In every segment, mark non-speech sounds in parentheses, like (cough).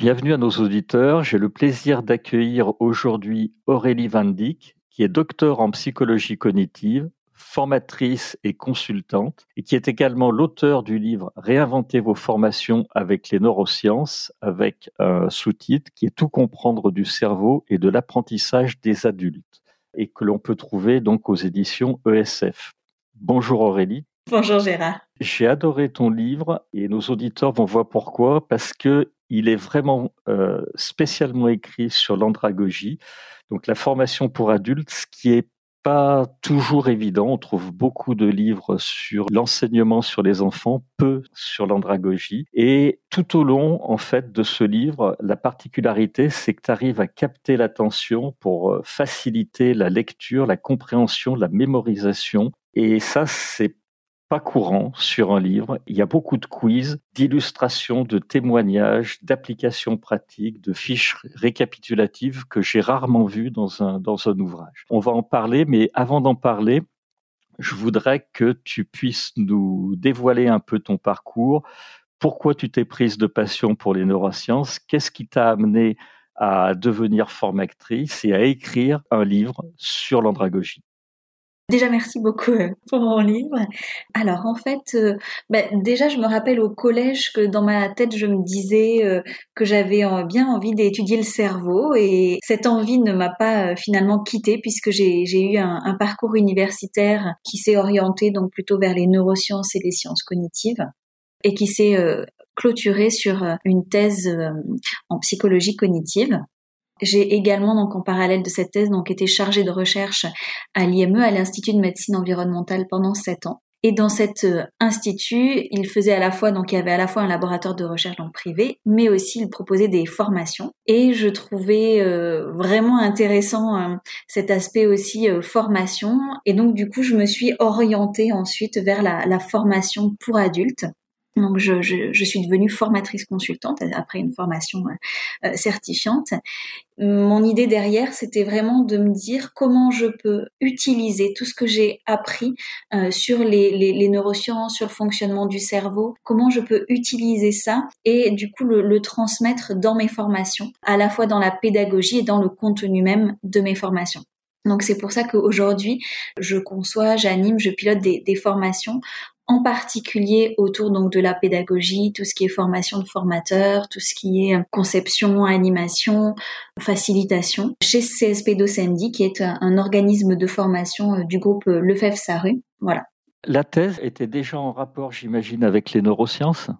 Bienvenue à nos auditeurs. J'ai le plaisir d'accueillir aujourd'hui Aurélie Van Dyck, qui est docteur en psychologie cognitive, formatrice et consultante, et qui est également l'auteur du livre Réinventer vos formations avec les neurosciences, avec un sous-titre qui est Tout comprendre du cerveau et de l'apprentissage des adultes, et que l'on peut trouver donc aux éditions ESF. Bonjour Aurélie. Bonjour Gérard. J'ai adoré ton livre et nos auditeurs vont voir pourquoi, parce que il est vraiment euh, spécialement écrit sur l'andragogie, donc la formation pour adultes, ce qui est pas toujours évident. On trouve beaucoup de livres sur l'enseignement sur les enfants, peu sur l'andragogie. Et tout au long, en fait, de ce livre, la particularité, c'est que tu arrives à capter l'attention pour euh, faciliter la lecture, la compréhension, la mémorisation. Et ça, c'est pas courant sur un livre. Il y a beaucoup de quiz, d'illustrations, de témoignages, d'applications pratiques, de fiches récapitulatives que j'ai rarement vues dans un, dans un ouvrage. On va en parler, mais avant d'en parler, je voudrais que tu puisses nous dévoiler un peu ton parcours. Pourquoi tu t'es prise de passion pour les neurosciences? Qu'est-ce qui t'a amené à devenir formatrice et à écrire un livre sur l'andragogie? Déjà, merci beaucoup euh, pour mon livre. Alors, en fait, euh, bah, déjà, je me rappelle au collège que dans ma tête, je me disais euh, que j'avais bien envie d'étudier le cerveau et cette envie ne m'a pas finalement quittée puisque j'ai eu un, un, parcours universitaire qui s'est orienté donc plutôt vers les neurosciences et les sciences cognitives et qui s'est clôturé sur une thèse en psychologie cognitive. J'ai également, donc, en parallèle de cette thèse, donc, été chargée de recherche à l'IME, à l'Institut de médecine environnementale pendant sept ans. Et dans cet euh, institut, il faisait à la fois, donc il y avait à la fois un laboratoire de recherche donc privé, mais aussi il proposait des formations. Et je trouvais euh, vraiment intéressant euh, cet aspect aussi formation. Et donc du coup, je me suis orientée ensuite vers la, la formation pour adultes. Donc, je, je, je, suis devenue formatrice consultante après une formation euh, euh, certifiante. Mon idée derrière, c'était vraiment de me dire comment je peux utiliser tout ce que j'ai appris euh, sur les, les, les, neurosciences, sur le fonctionnement du cerveau, comment je peux utiliser ça et du coup le, le transmettre dans mes formations, à la fois dans la pédagogie et dans le contenu même de mes formations. Donc c'est pour ça qu'aujourd'hui, je conçois, j'anime, je pilote des, des, formations en particulier autour donc de la pédagogie, tout ce qui est formation de formateurs, tout ce qui est conception, animation, facilitation, chez CSP Docendi, qui est un, organisme de formation euh, du groupe euh, Lefebvre Saru. Voilà. La thèse était déjà en rapport, j'imagine, avec les neurosciences?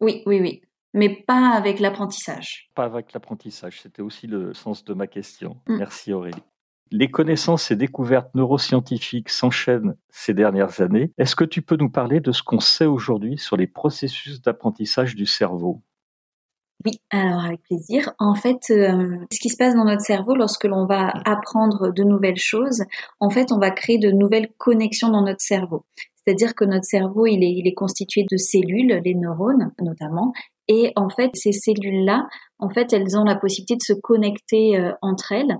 Oui, oui, oui mais pas avec l'apprentissage. Pas avec l'apprentissage, c'était aussi le sens de ma question. Mm. Merci Aurélie. Les connaissances et découvertes neuroscientifiques s'enchaînent ces dernières années. Est-ce que tu peux nous parler de ce qu'on sait aujourd'hui sur les processus d'apprentissage du cerveau? Oui, alors avec plaisir. En fait, euh, ce qui se passe dans notre cerveau lorsque l'on va apprendre de nouvelles choses, en fait, on va créer de nouvelles connexions dans notre cerveau. C'est-à-dire que notre cerveau, il est, constitué de cellules, les neurones notamment, et en fait, ces cellules-là, en fait, elles ont la possibilité de se connecter euh, entre elles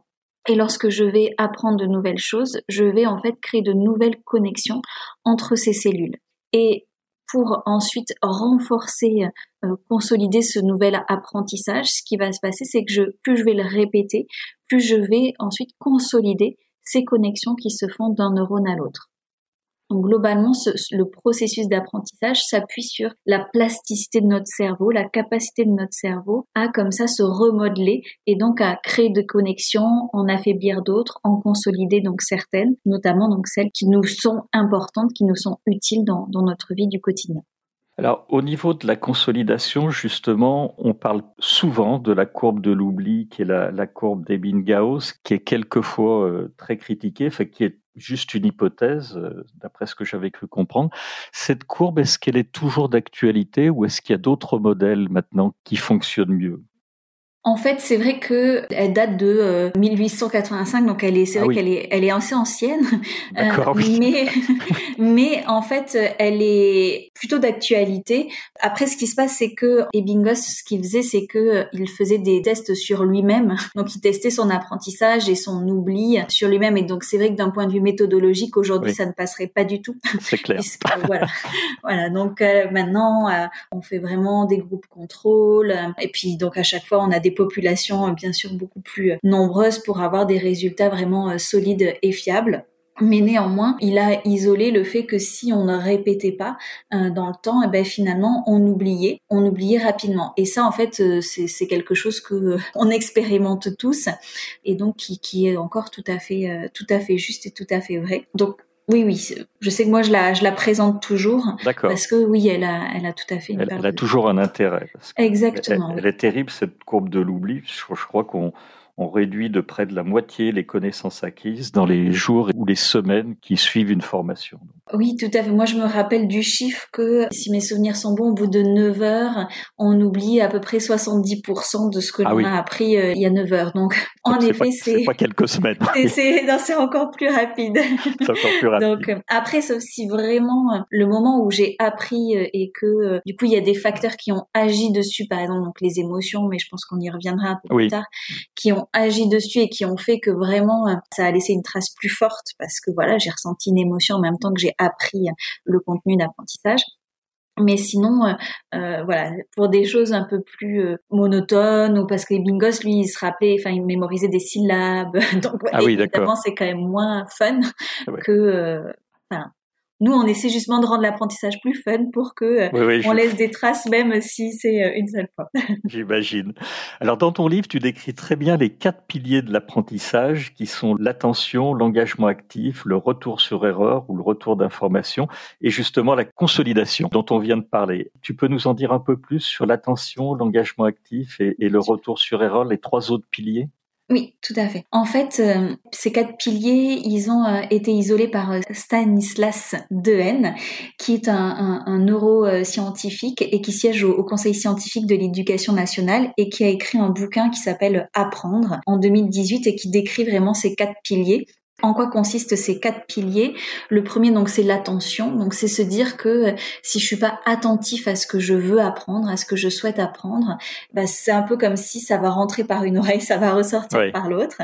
et lorsque je vais apprendre de nouvelles choses, je vais en fait créer de nouvelles connexions entre ces cellules. Et pour ensuite renforcer, euh, consolider ce nouvel apprentissage, ce qui va se passer, c'est que plus je vais le répéter, plus je vais ensuite consolider ces connexions qui se font d'un neurone à l'autre. Donc globalement, le processus d'apprentissage s'appuie sur la plasticité de notre cerveau, la capacité de notre cerveau à comme ça se remodeler et donc à créer de connexions, en affaiblir d'autres, en consolider donc certaines, notamment donc celles qui nous sont importantes, qui nous sont utiles dans, notre vie du quotidien. Alors, au niveau de la consolidation, justement, on parle souvent de la courbe de l'oubli, qui est la, courbe d'Ebin-Gauss, qui est quelquefois euh, très critiquée, fait, qui est juste une hypothèse, euh, d'après ce que j'avais cru comprendre. Cette courbe, est-ce qu'elle est toujours d'actualité ou est-ce qu'il y a d'autres modèles maintenant qui fonctionnent mieux? En fait, c'est vrai que elle date de 1885, donc elle est, c'est ah vrai qu'elle est, elle est assez ancienne. (laughs) D'accord, oui. Mais, (laughs) mais en fait, elle est plutôt d'actualité. Après, ce qui se passe, c'est que Ebbinghaus, ce qu'il faisait, c'est que il faisait des tests sur lui-même. (laughs) Donc, il testait son apprentissage et son oubli sur lui-même. Et donc, c'est vrai que d'un point de vue méthodologique, aujourd'hui, ça ne passerait pas du tout. C'est clair. voilà. voilà. Donc, maintenant, on fait vraiment des groupes contrôle. Et puis, donc, à chaque fois, on a des populations euh, bien sûr beaucoup plus euh, nombreuses pour avoir des résultats vraiment euh, solides et fiables. Mais néanmoins, il a isolé le fait que si on ne répétait pas dans le temps, et eh ben finalement on oubliait, on oubliait rapidement. Et ça, en fait, c'est quelque chose que on expérimente tous, et donc qui, qui, est encore tout à fait, tout à fait juste et tout à fait vrai. Donc oui, oui. Je sais que moi, je la, je la présente toujours. D'accord. Parce que oui, elle a, elle a tout à fait une Elle, elle a toujours un intérêt. Exactement. Elle, est terrible, cette courbe de l'oubli. Je, je crois qu'on on réduit de près de la moitié les connaissances acquises dans les jours ou les semaines qui suivent une formation. Oui, tout à fait. Moi, je me rappelle du chiffre que, si mes souvenirs sont bons, au bout de 9 heures, on oublie à peu près 70% de ce que ah l'on a appris euh, il y a 9 heures. Donc, (laughs) en effet, c'est... C'est pas quelques semaines. (laughs) C'est encore plus rapide. C'est encore plus rapide. Donc, euh, après, sauf si vraiment, euh, le moment où j'ai appris et que, du coup, il y a des facteurs qui ont agi dessus, par exemple, donc les émotions, mais je pense qu'on y reviendra un peu plus tard, qui ont agi dessus et qui ont fait que vraiment, ça a laissé une trace plus forte parce que voilà, j'ai ressenti une émotion en même temps que j'ai appris le contenu d'apprentissage. Mais sinon, euh, euh, voilà, pour des choses un peu plus euh, monotones ou parce que les bingos, lui, il se rappelait, enfin, il mémorisait des syllabes. (laughs) Donc, ah oui, évidemment, c'est quand même moins fun ah que, enfin, nous, on essaie justement de rendre l'apprentissage plus fun pour que euh, on laisse des traces même si c'est euh, une seule fois. (laughs) J'imagine. Alors, dans ton livre, tu décris très bien les quatre piliers de l'apprentissage qui sont l'attention, l'engagement actif, le retour sur erreur ou le retour d'information et justement la consolidation dont on vient de parler. Tu peux nous en dire un peu plus sur l'attention, l'engagement actif et, et le retour sur erreur, les trois autres piliers? Oui, tout à fait. En fait, euh, ces quatre piliers, ils ont euh, été isolés par euh, Stanislas Dehaene, qui est un, neuroscientifique et qui siège au, Conseil scientifique de l'éducation nationale et qui a écrit un bouquin qui s'appelle Apprendre en 2018 et qui décrit vraiment ces quatre piliers en quoi consistent ces quatre piliers Le premier, donc, c'est l'attention. Donc, c'est se dire que euh, si je suis pas attentif à ce que je veux apprendre, à ce que je souhaite apprendre, bah, c'est un peu comme si ça va rentrer par une oreille, (laughs) ça va ressortir par l'autre.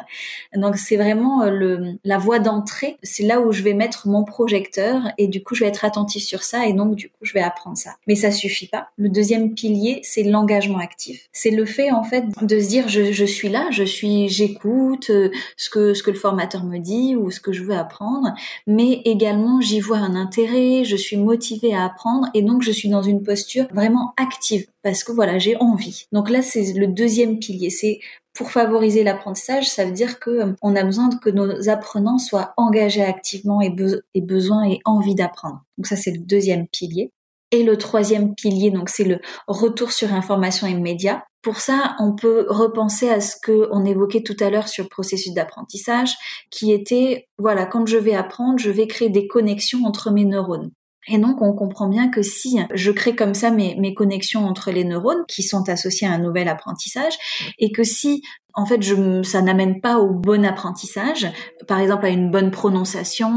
Donc, c'est vraiment euh, le, la voie d'entrée. C'est là où je vais mettre mon projecteur et du coup, je vais être attentif sur ça et donc, du coup, je vais apprendre ça. Mais ça suffit pas. Le deuxième pilier, c'est l'engagement actif. C'est le fait, en fait, de se dire, je, je suis là, je suis, j'écoute euh, ce que, ce que le formateur me dit, ou ce que je veux apprendre, mais également j'y vois un intérêt, je suis motivée à apprendre et donc je suis dans une posture vraiment active parce que voilà, j'ai envie. Donc là, c'est le deuxième pilier, c'est pour favoriser l'apprentissage, ça veut dire que euh, on a besoin que nos apprenants soient engagés activement et, et besoin et envie d'apprendre. Donc ça, c'est le deuxième pilier. Et le troisième pilier, donc c'est le retour sur information immédiat. Pour ça, on peut repenser à ce que on évoquait tout à l'heure sur le processus d'apprentissage, qui était, voilà, quand je vais apprendre, je vais créer des connexions entre mes neurones. Et donc, on comprend bien que si je crée comme ça mes, connexions entre les neurones qui sont associés à un nouvel apprentissage, et que si en fait, ça n'amène pas au bon apprentissage, par exemple à une bonne prononciation,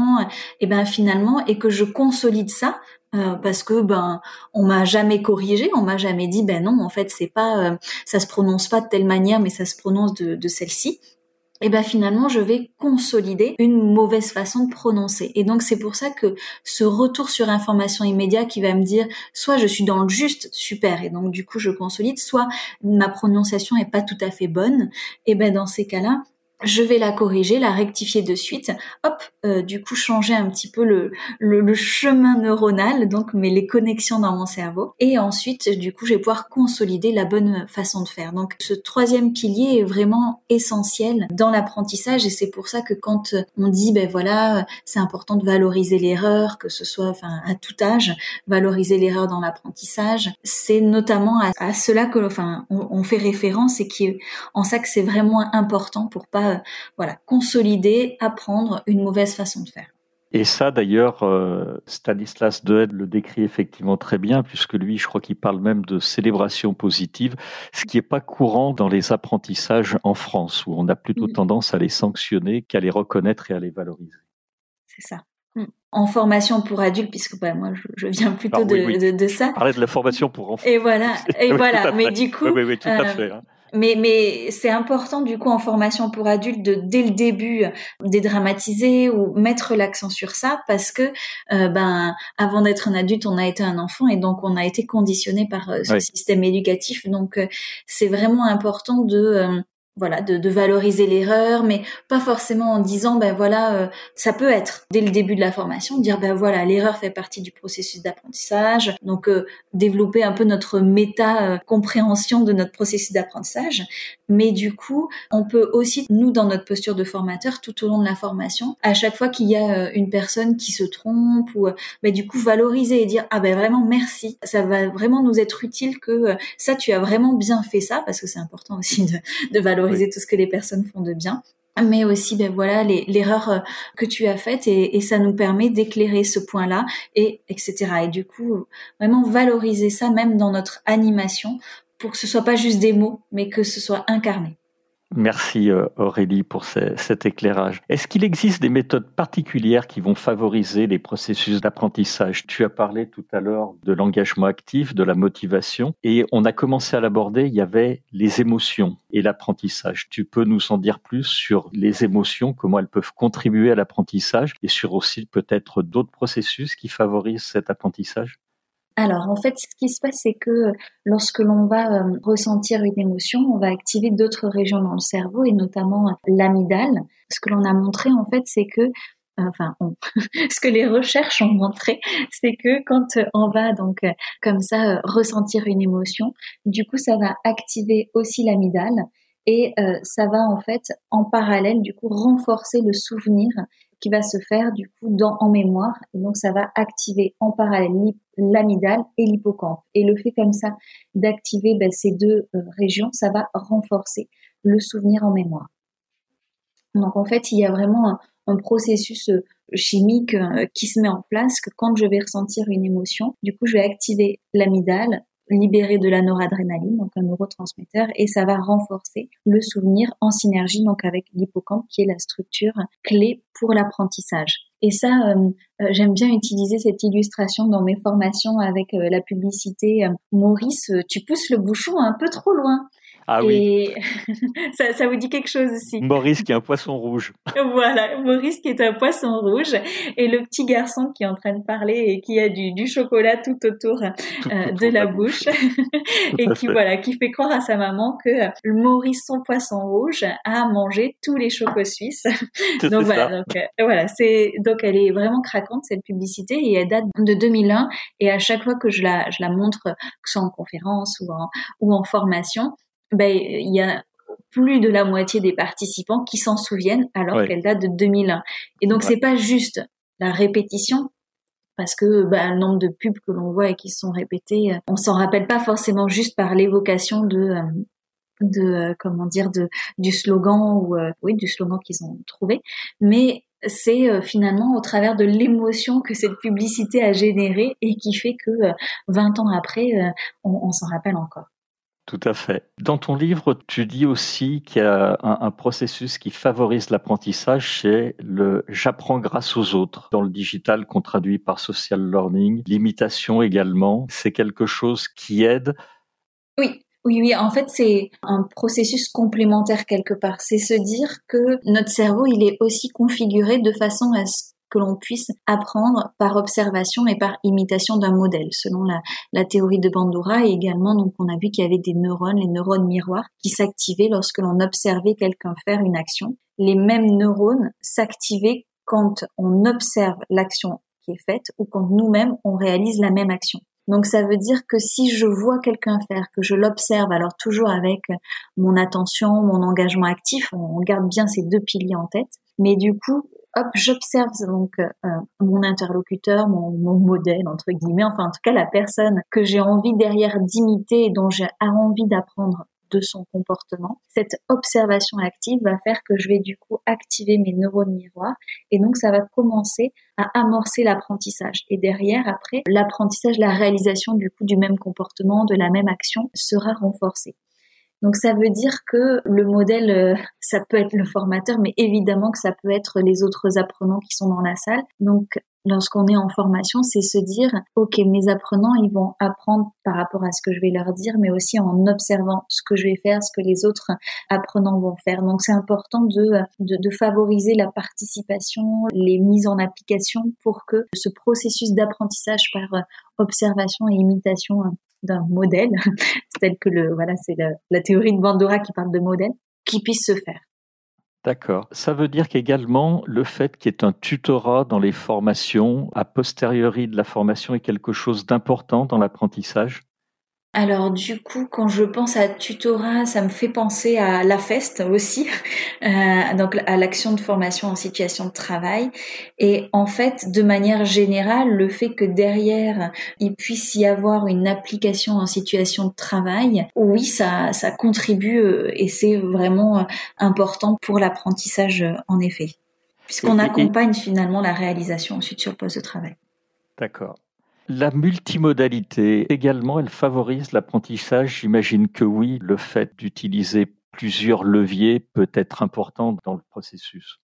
et ben finalement, et que je consolide ça, euh, parce que ben on m'a jamais corrigé, on m'a jamais dit ben non en fait c'est pas euh, ça se prononce pas de telle manière mais ça se prononce de celle-ci. Et ben finalement je vais consolider une mauvaise façon de prononcer. Et donc c'est pour ça que ce retour sur information immédiat qui va me dire soit je suis dans le juste super et donc du coup je consolide, soit ma prononciation est pas tout à fait bonne. Et ben dans ces cas-là je vais la corriger, la rectifier de suite, hop, euh, du coup changer un petit peu le, le, chemin neuronal, donc mais les connexions dans mon cerveau, et ensuite du coup je vais pouvoir consolider la bonne façon de faire. Donc ce troisième pilier est vraiment essentiel dans l'apprentissage et c'est pour ça que quand on dit ben voilà c'est important de valoriser l'erreur, que ce soit enfin à tout âge, valoriser l'erreur dans l'apprentissage, c'est notamment à, cela que enfin on, on fait référence et qui en ça que c'est vraiment important pour pas voilà, consolider, apprendre une mauvaise façon de faire. Et ça, d'ailleurs, euh, Stanislas Dehaene le décrit effectivement très bien, puisque lui, je crois qu'il parle même de célébration positive, ce qui n'est pas courant dans les apprentissages en France, où on a plutôt mm. tendance à les sanctionner qu'à les reconnaître et à les valoriser. C'est ça. Mm. En formation pour adultes, puisque bah, moi je, viens plutôt de, de, ça. Parler de la formation pour enfants. Et voilà, (laughs) et voilà. Mais du coup, oui, oui, tout à euh, fait. Hein. Mais, mais c'est important du coup en formation pour adultes de dès le début dédramatiser ou mettre l'accent sur ça parce que euh, ben avant d'être un adulte on a été un enfant et donc on a été conditionné par euh, ce système éducatif. Donc euh, c'est vraiment important de voilà, de, de valoriser l'erreur, mais pas forcément en disant ben voilà, euh, ça peut être dès le début de la formation dire ben voilà, l'erreur fait partie du processus d'apprentissage, donc euh, développer un peu notre méta euh, de notre processus d'apprentissage, mais du coup, on peut aussi nous dans notre posture de formateur tout au long de la formation, à chaque fois qu'il y a une personne qui se trompe ou ben du coup valoriser et dire ah ben vraiment merci, ça va vraiment nous être utile que ça tu as vraiment bien fait ça parce que c'est important aussi de, de valoriser valoriser tout ce que les personnes font de bien. Mais aussi ben voilà l'erreur euh, que tu as faite et, et ça nous permet d'éclairer ce point-là et etc et du coup vraiment valoriser ça même dans notre animation pour que ce soit pas juste des mots mais que ce soit incarné Merci euh, Aurélie pour cet éclairage. Est-ce qu'il existe des méthodes particulières qui vont favoriser les processus d'apprentissage? Tu as parlé tout à l'heure de l'engagement actif, de la motivation, et on a commencé à l'aborder, il y avait les émotions et l'apprentissage. Tu peux nous en dire plus sur les émotions, comment elles peuvent contribuer à l'apprentissage, et sur aussi peut-être d'autres processus qui favorisent cet apprentissage? Alors en fait, ce qui se passe, c'est que lorsque l'on va euh, ressentir une émotion, on va activer d'autres régions dans le cerveau et notamment euh, l'amygdale. Ce que l'on a montré en fait, c'est que euh, enfin, (laughs) ce que les recherches ont montré, c'est que quand on va donc comme ça ressentir une émotion, du coup, ça va activer aussi l'amygdale et ça va en fait en parallèle du coup renforcer le souvenir qui va se faire du coup dans en mémoire. Et donc ça va activer en parallèle l'amygdale et l'hippocampe. Et le fait comme ça d'activer ben, ces deux euh, régions ça va renforcer le souvenir en mémoire. Donc en fait il y a vraiment un, processus euh, chimique euh, qui se met en place que quand je vais ressentir une émotion du coup je vais activer l'amygdale libérer de la noradrénaline, donc un neurotransmetteur, et ça va renforcer le souvenir en synergie donc avec l'hippocampe qui est la structure clé pour l'apprentissage. Et ça, euh, euh, j'aime bien utiliser cette illustration dans mes formations avec euh, la publicité. Maurice, tu pousses le bouchon un peu trop loin. Ah oui. (laughs) ça, ça, vous dit quelque chose aussi. Maurice qui est un poisson rouge. voilà, Maurice qui est un poisson rouge et le petit garçon qui est en train de parler et qui a du, du chocolat tout autour euh, de la bouche (laughs) et qui voilà, qui fait croire à sa maman que Maurice son poisson rouge a mangé tous les chocos suisses. (laughs) donc voilà, donc euh, voilà, c'est donc elle est vraiment craquante cette publicité et elle date de 2001 et à chaque fois que je la je la montre que ce soit en conférence ou en ou en formation, ben, il y a plus de la moitié des participants qui s'en souviennent alors qu'elle date de 2001. Et donc c'est pas juste la répétition parce que ben, le nombre de pubs que l'on voit et qui sont répétées, on s'en rappelle pas forcément juste par l'évocation de euh, de euh, comment dire de du slogan ou euh, oui du slogan qu'ils ont trouvé, mais c'est finalement au travers de l'émotion que cette publicité a généré et qui fait que 20 ans après, on s'en rappelle encore. Tout à fait. Dans ton livre, tu dis aussi qu'il y a un, processus qui favorise l'apprentissage, c'est le j'apprends grâce aux autres. Dans le digital, qu'on traduit par social learning, l'imitation également, c'est quelque chose qui aide? Oui, oui, oui, en fait, c'est un processus complémentaire quelque part. C'est se dire que notre cerveau, il est aussi configuré de façon à ce que l'on puisse apprendre par observation et par imitation d'un modèle, selon la, théorie de Bandura. Et également, donc, on a vu qu'il y avait des neurones, les neurones miroirs, qui s'activaient lorsque l'on observait quelqu'un faire une action. Les mêmes neurones s'activaient quand on observe l'action qui est faite ou quand nous-mêmes on réalise la même action. Donc ça veut dire que si je vois quelqu'un faire, que je l'observe, alors toujours avec mon attention, mon engagement actif, on garde bien ces deux piliers en tête, mais du coup, hop, j'observe donc euh, mon interlocuteur, mon, mon, modèle entre guillemets, enfin en tout cas la personne que j'ai envie derrière d'imiter et dont j'ai envie d'apprendre de son comportement. Cette observation active va faire que je vais du coup activer mes neurones miroirs et donc ça va commencer à amorcer l'apprentissage. Et derrière, après, l'apprentissage, la réalisation du coup du même comportement, de la même action sera renforcée. Donc ça veut dire que le modèle, euh, ça peut être le formateur, mais évidemment que ça peut être les autres apprenants qui sont dans la salle. Donc lorsqu'on est en formation, c'est se dire, OK, mes apprenants, ils vont apprendre par rapport à ce que je vais leur dire, mais aussi en observant ce que je vais faire, ce que les autres apprenants vont faire. Donc c'est important de, de, de, favoriser la participation, les mises en application pour que ce processus d'apprentissage par observation et imitation d'un modèle, (laughs) tel que le, voilà, c'est la, la théorie de Bandura qui parle de modèle, qui puisse se faire. D'accord. Ça veut dire qu'également, le fait qu'il y ait un tutorat dans les formations, a posteriori de la formation, est quelque chose d'important dans l'apprentissage? Alors du coup, quand je pense à tutorat, ça me fait penser à la FEST aussi, (laughs) euh, donc à l'action de formation en situation de travail. Et en fait, de manière générale, le fait que derrière il puisse y avoir une application en situation de travail, oui, ça, ça contribue euh, et c'est vraiment euh, important pour l'apprentissage en effet, puisqu'on accompagne finalement la réalisation ensuite sur le poste de travail. D'accord. La multimodalité également, elle favorise l'apprentissage. J'imagine que oui, le fait d'utiliser plusieurs leviers peut être important dans le processus.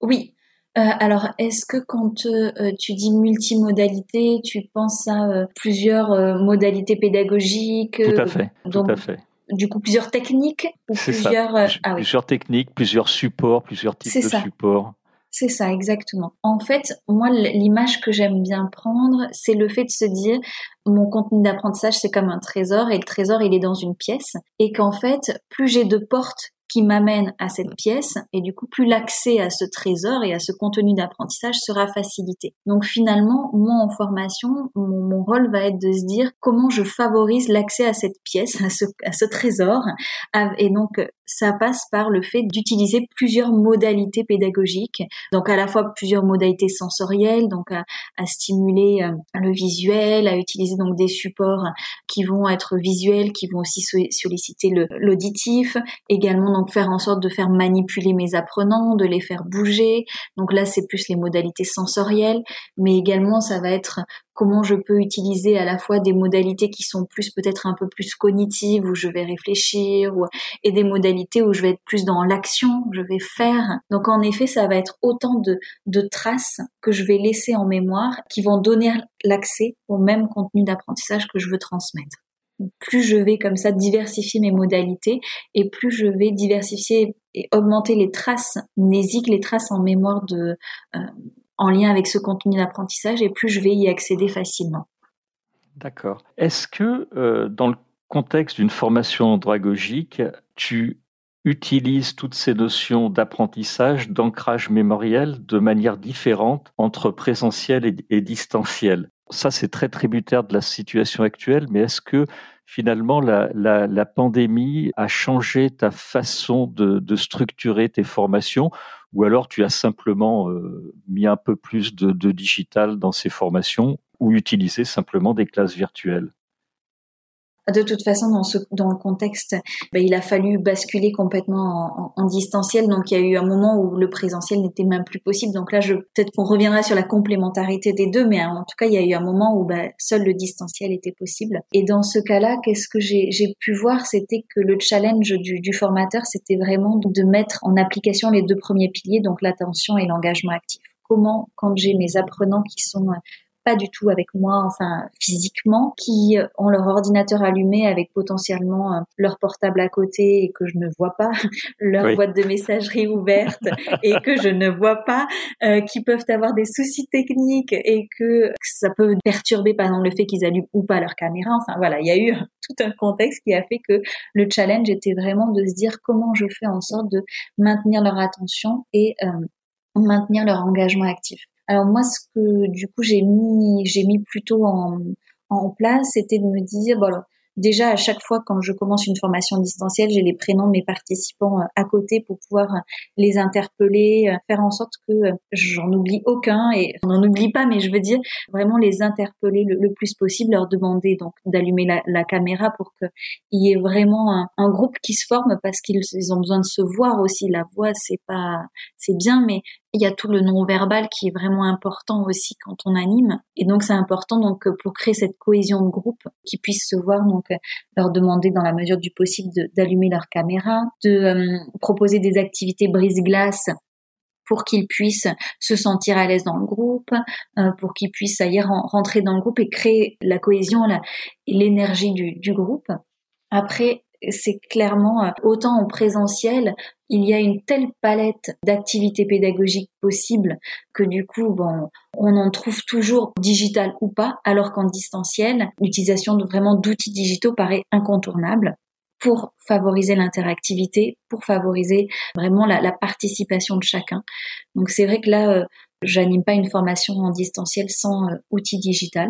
Oui. Euh, alors, est-ce que quand euh, tu dis multimodalité, tu penses à euh, plusieurs modalités pédagogiques Tout à fait. tout à fait. Du coup, plusieurs techniques ou plusieurs, ah plusieurs techniques, plusieurs supports, plusieurs types de supports. C'est ça, exactement. En fait, moi, l'image que j'aime bien prendre, c'est le fait de se dire, mon contenu d'apprentissage, c'est comme un trésor, et le trésor, il est dans une pièce, et qu'en fait, plus j'ai de portes qui m'amène à cette pièce et du coup plus l'accès à ce trésor et à ce contenu d'apprentissage sera facilité. Donc finalement, moi en formation, mon, rôle va être de se dire comment je favorise l'accès à cette pièce, (laughs) à ce, à ce trésor. Et donc ça passe par le fait d'utiliser plusieurs modalités pédagogiques, donc à la fois plusieurs modalités sensorielles, donc à, stimuler euh, le visuel, à utiliser donc des supports qui vont être visuels, qui vont aussi solliciter l'auditif, également donc faire en sorte de faire manipuler mes apprenants, de les faire bouger. Donc là, c'est plus les modalités sensorielles, mais également ça va être comment je peux utiliser à la fois des modalités qui sont plus peut-être un peu plus cognitives où je vais réfléchir et des modalités où je vais être plus dans l'action, je vais faire. Donc en effet, ça va être autant de, de traces que je vais laisser en mémoire qui vont donner l'accès au même contenu d'apprentissage que je veux transmettre plus je vais comme ça diversifier mes modalités et plus je vais diversifier et augmenter les traces mnésiques, les traces en mémoire de, euh, en lien avec ce contenu d'apprentissage et plus je vais y accéder facilement. D'accord. Est-ce que euh, dans le contexte d'une formation andragogique, tu utilises toutes ces notions d'apprentissage, d'ancrage mémoriel de manière différente entre présentiel et, et distanciel? Ça, c'est très tributaire de la situation actuelle, mais est-ce que finalement la, pandémie a changé ta façon de, structurer tes formations ou alors tu as simplement euh, mis un peu plus de, de digital dans ces formations ou utilisé simplement des classes virtuelles? De toute façon, dans, ce, dans le contexte, ben, il a fallu basculer complètement en, distanciel. Donc, il y a eu un moment où le présentiel n'était même plus possible. Donc là, peut-être qu'on reviendra sur la complémentarité des deux, mais en tout cas, il y a eu un moment où ben, seul le distanciel était possible. Et dans ce cas-là, qu'est-ce que j'ai pu voir, c'était que le challenge du, du formateur, c'était vraiment de mettre en application les deux premiers piliers, donc l'attention et l'engagement actif comment, quand j'ai mes apprenants qui sont pas du tout avec moi, enfin physiquement, qui ont leur ordinateur allumé avec potentiellement euh, leur portable à côté et que je ne vois pas, (laughs) leur boîte de messagerie ouverte (laughs) et que je ne vois pas, euh, qui peuvent avoir des soucis techniques et que ça peut perturber par exemple le fait qu'ils allument ou pas leur caméra. Enfin voilà, il y a eu (laughs) tout un contexte qui a fait que le challenge était vraiment de se dire comment je fais en sorte de maintenir leur attention et euh, maintenir leur engagement actif. Alors moi, ce que du coup j'ai mis, j'ai mis plutôt en, en place, c'était de me dire, bon, déjà à chaque fois quand je commence une formation distancielle, j'ai les prénoms de mes participants à côté pour pouvoir les interpeller, faire en sorte que j'en oublie aucun et on n'en oublie pas, mais je veux dire vraiment les interpeller le, plus possible, leur demander donc d'allumer la, caméra pour qu'il y ait vraiment un, un, groupe qui se forme parce qu'ils ont besoin de se voir aussi. La voix, c'est pas, c'est bien, mais il y a tout le non-verbal qui est vraiment important aussi quand on anime. Et donc, c'est important donc pour créer cette cohésion de groupe, qu'ils puissent se voir, donc leur demander dans la mesure du possible d'allumer leur caméra, de euh, proposer des activités brise-glace pour qu'ils puissent se sentir à l'aise dans le groupe, euh, pour qu'ils puissent ailleurs rentrer dans le groupe et créer la cohésion l'énergie du, du groupe. Après, c'est clairement euh, autant en présentiel, il y a une telle palette d'activités pédagogiques possibles que du coup, bon, on en trouve toujours digital ou pas, alors qu'en distanciel, l'utilisation de vraiment d'outils digitaux paraît incontournable pour favoriser l'interactivité, pour favoriser vraiment la, participation de chacun. Donc c'est vrai que là, euh, j'anime pas une formation en distanciel sans euh, outils digital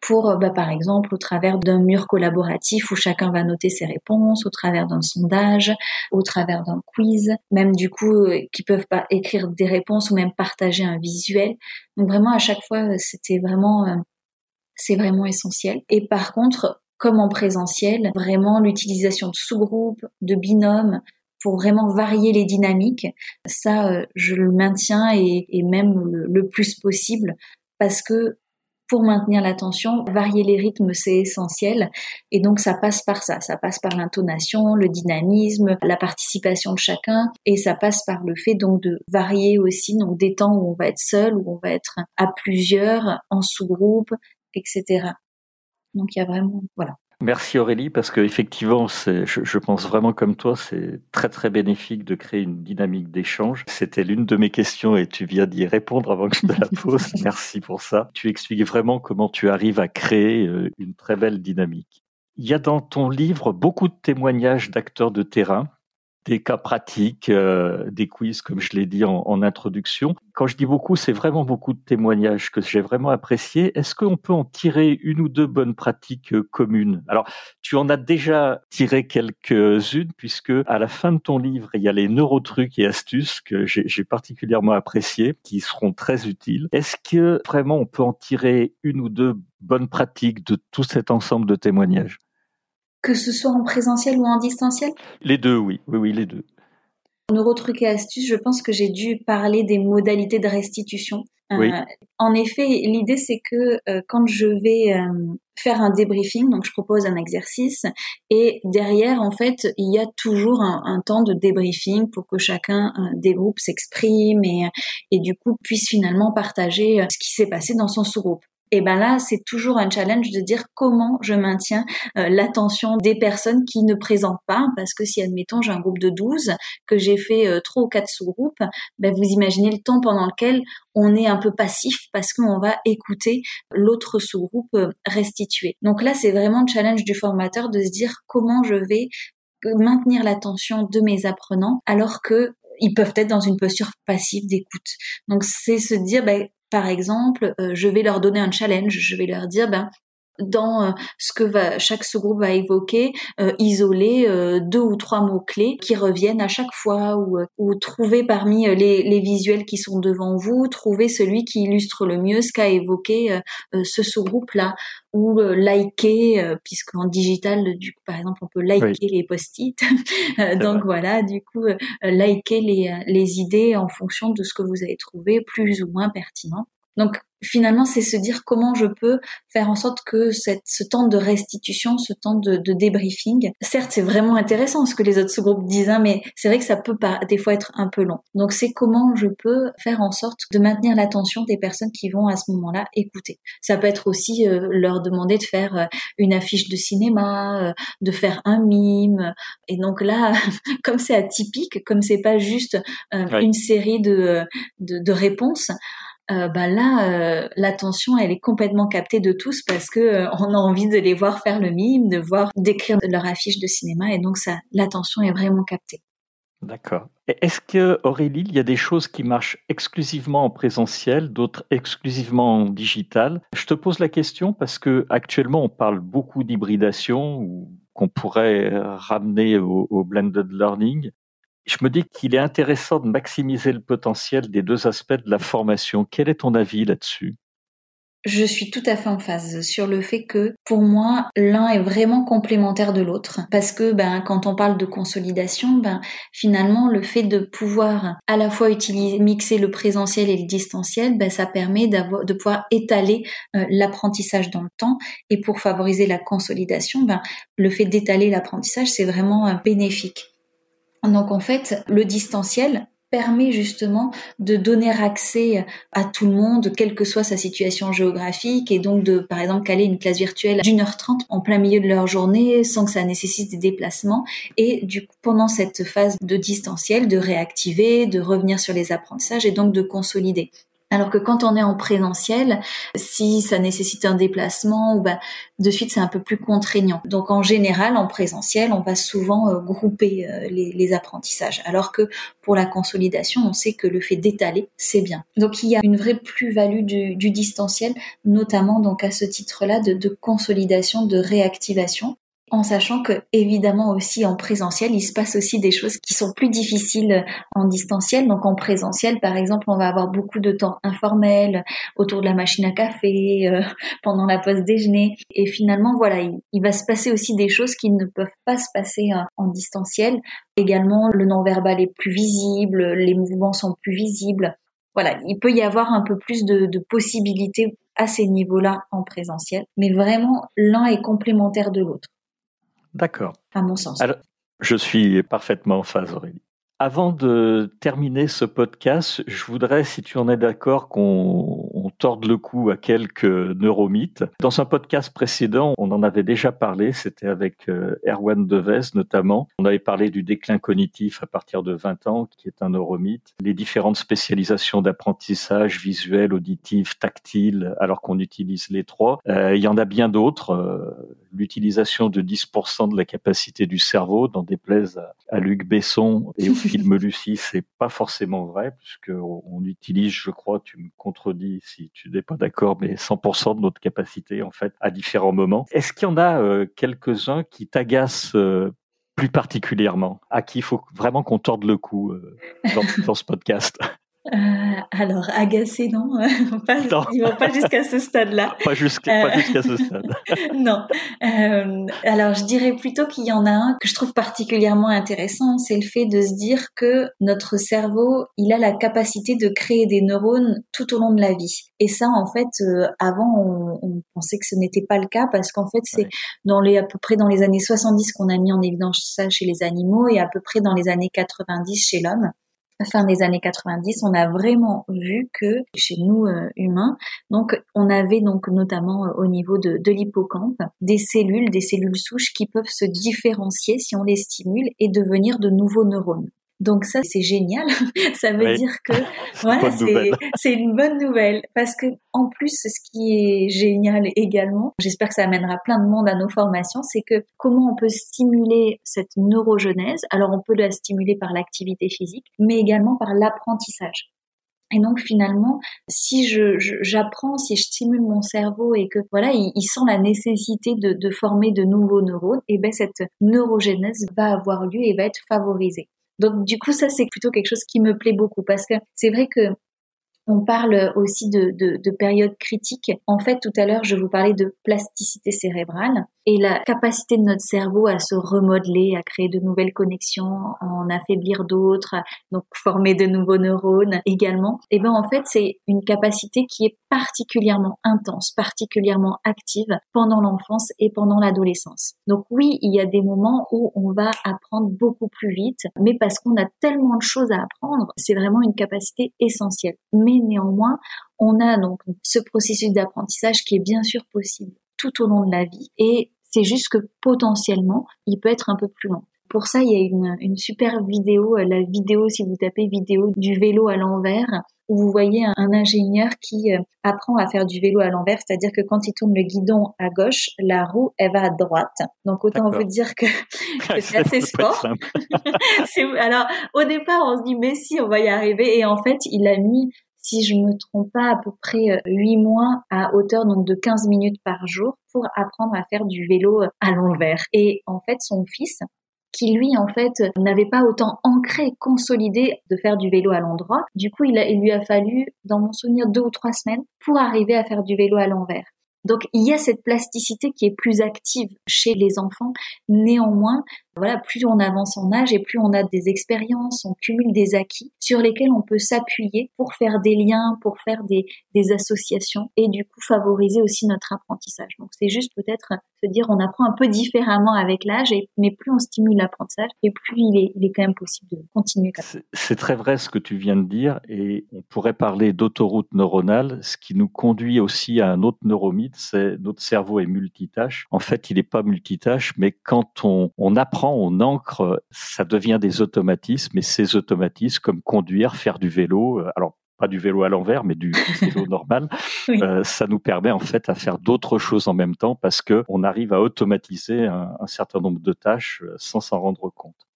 pour, euh, bah, par exemple, au travers d'un mur collaboratif où chacun va noter ses réponses, au travers d'un sondage, au travers d'un quiz, même du coup, euh, qui peuvent pas écrire des réponses ou même partager un visuel. Donc vraiment, à chaque fois, euh, c'était vraiment, c'est vraiment essentiel. Et par contre, comme en présentiel, vraiment l'utilisation de sous-groupes, de binômes, pour vraiment varier les dynamiques, ça, je le maintiens et, même le, plus possible parce que pour maintenir l'attention, varier les rythmes, c'est essentiel. Et donc, ça passe par ça. Ça passe par l'intonation, le dynamisme, la participation de chacun. Et ça passe par le fait, donc, de varier aussi, donc, des temps où on va être seul, où on va être à plusieurs, en sous-groupe, etc. Donc, il y a vraiment, voilà. Merci Aurélie, parce qu'effectivement, je, je pense vraiment comme toi, c'est très très bénéfique de créer une dynamique d'échange. C'était l'une de mes questions et tu viens d'y répondre avant que je te la pose. (laughs) Merci pour ça. Tu expliques vraiment comment tu arrives à créer euh, une très belle dynamique. Il y a dans ton livre beaucoup de témoignages d'acteurs de terrain des cas pratiques, euh, des quiz, comme je l'ai dit en, introduction. Quand je dis beaucoup, c'est vraiment beaucoup de témoignages que j'ai vraiment appréciés. Est-ce qu'on peut en tirer une ou deux bonnes pratiques euh, communes? Alors, tu en as déjà tiré quelques-unes, puisque à la fin de ton livre, il y a les neurotrucs et astuces que j'ai particulièrement appréciés, qui seront très utiles. Est-ce que vraiment on peut en tirer une ou deux bonnes pratiques de tout cet ensemble de témoignages? Que ce soit en présentiel ou en distanciel Les deux, oui, oui, oui, les deux. Neurotruc et astuces, je pense que j'ai dû parler des modalités de restitution. Euh, en effet, l'idée c'est que euh, quand je vais euh, faire un débriefing, donc je propose un exercice et derrière en fait il y a toujours un, un temps de débriefing pour que chacun des groupes s'exprime et, et du coup puisse finalement partager ce qui s'est passé dans son sous-groupe et ben là c'est toujours un challenge de dire comment je maintiens euh, l'attention des personnes qui ne présentent pas parce que si admettons j'ai un groupe de 12 que j'ai fait euh, trois ou quatre sous-groupes ben vous imaginez le temps pendant lequel on est un peu passif parce qu'on va écouter l'autre sous-groupe euh, restituer. Donc là c'est vraiment le challenge du formateur de se dire comment je vais maintenir l'attention de mes apprenants alors que ils peuvent être dans une posture passive d'écoute. Donc c'est se dire ben, par exemple, euh, je vais leur donner un challenge, je vais leur dire, ben, dans euh, ce que va, chaque sous-groupe va évoquer, euh, isoler euh, deux ou trois mots-clés qui reviennent à chaque fois ou, ou trouver parmi les, les, visuels qui sont devant vous, trouver celui qui illustre le mieux ce qu'a évoqué ce sous-groupe-là ou liker, puisqu'en digital, du coup, par exemple, on peut liker les post-it. (laughs) Donc voilà, du coup, liker les, les idées en fonction de ce que vous avez trouvé plus ou moins pertinent. Donc finalement, c'est se dire comment je peux faire en sorte que cette, ce temps de restitution, ce temps de, de débriefing, certes, c'est vraiment intéressant ce que les autres sous-groupes disent, hein, mais c'est vrai que ça peut pas, des fois être un peu long. Donc, c'est comment je peux faire en sorte de maintenir l'attention des personnes qui vont à ce moment-là écouter. Ça peut être aussi euh, leur demander de faire euh, une affiche de cinéma, euh, de faire un mime. Et donc là, (laughs) comme c'est atypique, comme c'est pas juste une série de, de, de réponses, euh, bah là, euh, l'attention, elle est complètement captée de tous parce que euh, on a envie de les voir faire le mime, de voir décrire leur affiche de cinéma, et donc ça, l'attention est vraiment captée. D'accord. Est-ce que Aurélie, il y a des choses qui marchent exclusivement en présentiel, d'autres exclusivement en digital? Je te pose la question parce que actuellement on parle beaucoup d'hybridation ou qu'on pourrait ramener au, au blended learning. Je me dis qu'il est intéressant de maximiser le potentiel des deux aspects de la formation. Quel est ton avis là-dessus? Je suis tout à fait en phase sur le fait que pour moi l'un est vraiment complémentaire de l'autre parce que ben quand on parle de consolidation ben finalement le fait de pouvoir à la fois utiliser mixer le présentiel et le distanciel ben ça permet de pouvoir étaler euh, l'apprentissage dans le temps et pour favoriser la consolidation ben le fait d'étaler l'apprentissage c'est vraiment euh, bénéfique. Donc en fait, le distanciel, permet justement de donner accès à tout le monde, quelle que soit sa situation géographique, et donc de, par exemple, caler une classe virtuelle d'une heure trente en plein milieu de leur journée, sans que ça nécessite des déplacements, et du coup, pendant cette phase de distanciel, de réactiver, de revenir sur les apprentissages, et donc de consolider. Alors que quand on est en présentiel, si ça nécessite un déplacement, ben, de suite c'est un peu plus contraignant. Donc en général, en présentiel, on va souvent euh, grouper euh, les, apprentissages. Alors que pour la consolidation, on sait que le fait d'étaler, c'est bien. Donc il y a une vraie plus-value du, distanciel, notamment donc à ce titre-là de consolidation, de réactivation en sachant que évidemment aussi en présentiel, il se passe aussi des choses qui sont plus difficiles en distanciel. Donc en présentiel, par exemple, on va avoir beaucoup de temps informel autour de la machine à café, euh, (laughs) pendant la pause déjeuner. Et finalement, voilà, il, va se passer aussi des choses qui ne peuvent pas se passer euh, en distanciel. Également, le non-verbal est plus visible, les mouvements sont plus visibles. Voilà, il peut y avoir un peu plus de, de possibilités à ces niveaux-là en présentiel, mais vraiment l'un est complémentaire de l'autre. D'accord. À mon sens. je suis parfaitement en phase, Aurélie. Avant de terminer ce podcast, je voudrais, si tu en es d'accord, qu'on torde le cou à quelques neuromythes. Dans un podcast précédent, on en avait déjà parlé, c'était avec euh, Erwan Deves notamment. On avait parlé du déclin cognitif à partir de 20 ans, qui est un neuromythe. Les différentes spécialisations d'apprentissage visuel, auditif, tactile, alors qu'on utilise les trois. Euh, il y en a bien d'autres. Euh, l'utilisation de 10% de la capacité du cerveau, dans des plaies à, Luc Besson et au (laughs) film Lucie, c'est pas forcément vrai, puisque on utilise, je crois, tu me contredis si tu n'es pas d'accord, mais 100% de notre capacité, en fait, à différents moments. Est-ce qu'il y en a euh, quelques-uns qui t'agacent euh, plus particulièrement, à qui il faut vraiment qu'on torde le cou euh, dans ce podcast? Euh, alors, agacé, non, (laughs) pas, Ils vont pas jusqu'à ce stade-là. (laughs) Pas jusqu'à euh, jusqu'à ce (laughs) stade. non. Euh, alors, je dirais plutôt qu'il y en a un que je trouve particulièrement intéressant, c'est le fait de se dire que notre cerveau, il a la capacité de créer des neurones tout au long de la vie. Et ça, en fait, euh, avant, on, on, pensait que ce n'était pas le cas parce qu'en fait, c'est dans les à peu près dans les années 70 qu'on a mis en évidence ça chez les animaux et à peu près dans les années 90 chez l'homme fin des années 90, on a vraiment vu que chez nous euh, humains, donc on avait donc notamment euh, au niveau de, de l'hippocampe des cellules, des cellules souches qui peuvent se différencier si on les stimule et devenir de nouveaux neurones. Donc ça, c'est génial. (laughs) ça veut dire que (laughs) voilà, (laughs) c'est une bonne nouvelle parce que en plus, ce qui est génial également, j'espère que ça amènera plein de monde à nos formations, c'est que comment on peut stimuler cette neurogenèse. Alors on peut la stimuler par l'activité physique, mais également par l'apprentissage. Et donc finalement, si je, j'apprends, si je stimule mon cerveau et que voilà, il, sent la nécessité de, de, former de nouveaux neurones, et ben cette neurogénèse va avoir lieu et va être favorisée. Donc du coup, ça c'est plutôt quelque chose qui me plaît beaucoup parce que c'est vrai que on parle aussi de, de, de périodes critiques. En fait, tout à l'heure, je vous parlais de plasticité cérébrale et la capacité de notre cerveau à se remodeler, à créer de nouvelles connexions, en affaiblir d'autres, donc former de nouveaux neurones également. Et ben en fait, c'est une capacité qui est particulièrement intense, particulièrement active pendant l'enfance et pendant l'adolescence. Donc oui, il y a des moments où on va apprendre beaucoup plus vite, mais parce qu'on a tellement de choses à apprendre, c'est vraiment une capacité essentielle. Mais néanmoins, on a donc ce processus d'apprentissage qui est bien sûr possible tout au long de la vie et c'est juste que potentiellement, il peut être un peu plus long. Pour ça, il y a une, une super vidéo, euh, la vidéo, si vous tapez vidéo du vélo à l'envers, où vous voyez un, ingénieur qui euh, apprend à faire du vélo à l'envers, c'est-à-dire que quand il tourne le guidon à gauche, la roue, elle va à droite. Donc autant vous dire que, (laughs) c'est assez sport. (laughs) alors au départ, on se dit mais si, on va y arriver. Et en fait, il a mis si je me trompe pas, à peu près 8 euh, mois à hauteur donc de 15 minutes par jour pour apprendre à faire du vélo euh, à l'envers. Et en fait, son fils, qui lui en fait n'avait pas autant ancré, consolidé de faire du vélo à l'endroit. Du coup, il, il, lui a fallu, dans mon souvenir, deux ou trois semaines pour arriver à faire du vélo à l'envers. Donc il y a cette plasticité qui est plus active chez les enfants. Néanmoins, voilà, plus on avance en âge et plus on a des expériences, on cumule des acquis sur lesquels on peut s'appuyer pour faire des liens, pour faire des, associations et du coup favoriser aussi notre apprentissage. Donc c'est juste peut-être se dire on apprend un peu différemment avec l'âge, mais plus on stimule l'apprentissage et plus il est, quand même possible de continuer. C'est très vrai ce que tu viens de dire et on pourrait parler d'autoroute neuronale, ce qui nous conduit aussi à un autre neuromythe, c'est notre cerveau est multitâche. En fait, il n'est pas multitâche, mais quand on apprend on ancre, ça devient des automatismes, et ces automatismes, comme conduire, faire du vélo, euh, alors pas du vélo à l'envers, mais du (laughs) vélo normal, euh, ça nous permet en fait à faire d'autres choses en même temps parce que on arrive à automatiser un, certain nombre de tâches euh, sans s'en rendre compte.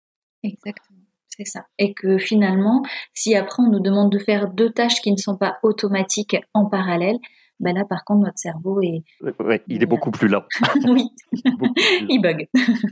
Exactement. C'est ça. Et que finalement, si après on nous demande de faire deux tâches qui ne sont pas automatiques en parallèle, ben là, par contre, notre cerveau est. il est beaucoup plus lent. (laughs) oui, (laughs) il bug.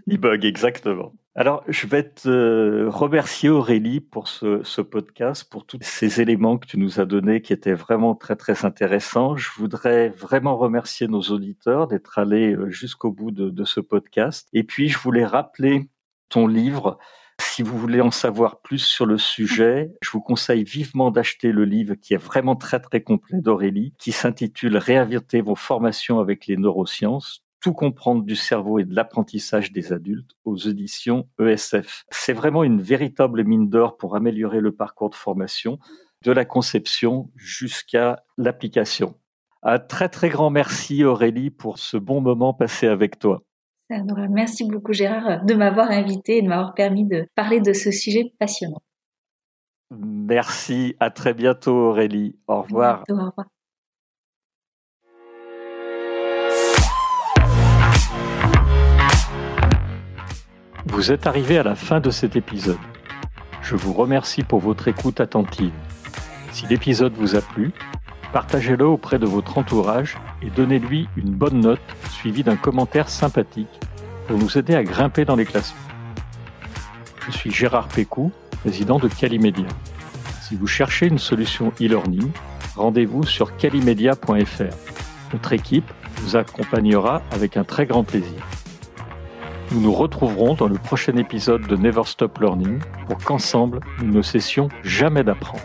il bug, exactement. Alors, je vais te remercier Aurélie pour ce, ce, podcast, pour tous ces éléments que tu nous as donnés qui étaient vraiment très, très intéressants. Je voudrais vraiment remercier nos auditeurs d'être allés euh, jusqu'au bout de, de ce podcast. Et puis, je voulais rappeler ton livre si vous voulez en savoir plus sur le sujet, je vous conseille vivement d'acheter le livre qui est vraiment très très complet d'Aurélie, qui s'intitule Réinviter vos formations avec les neurosciences, tout comprendre du cerveau et de l'apprentissage des adultes aux éditions ESF. C'est vraiment une véritable mine d'or pour améliorer le parcours de formation, de la conception jusqu'à l'application. Un très très grand merci Aurélie pour ce bon moment passé avec toi. Merci beaucoup Gérard de m'avoir invité et de m'avoir permis de parler de ce sujet passionnant. Merci, à très bientôt Aurélie. Au revoir. au revoir. Vous êtes arrivé à la fin de cet épisode. Je vous remercie pour votre écoute attentive. Si l'épisode vous a plu, partagez-le auprès de votre entourage et donnez-lui une bonne note suivie d'un commentaire sympathique pour nous aider à grimper dans les classements. Je suis Gérard Pécou, président de Calimedia. Si vous cherchez une solution e-learning, rendez-vous sur calimedia.fr. Notre équipe vous accompagnera avec un très grand plaisir. Nous nous retrouverons dans le prochain épisode de Never Stop Learning pour qu'ensemble, nous ne cessions jamais d'apprendre.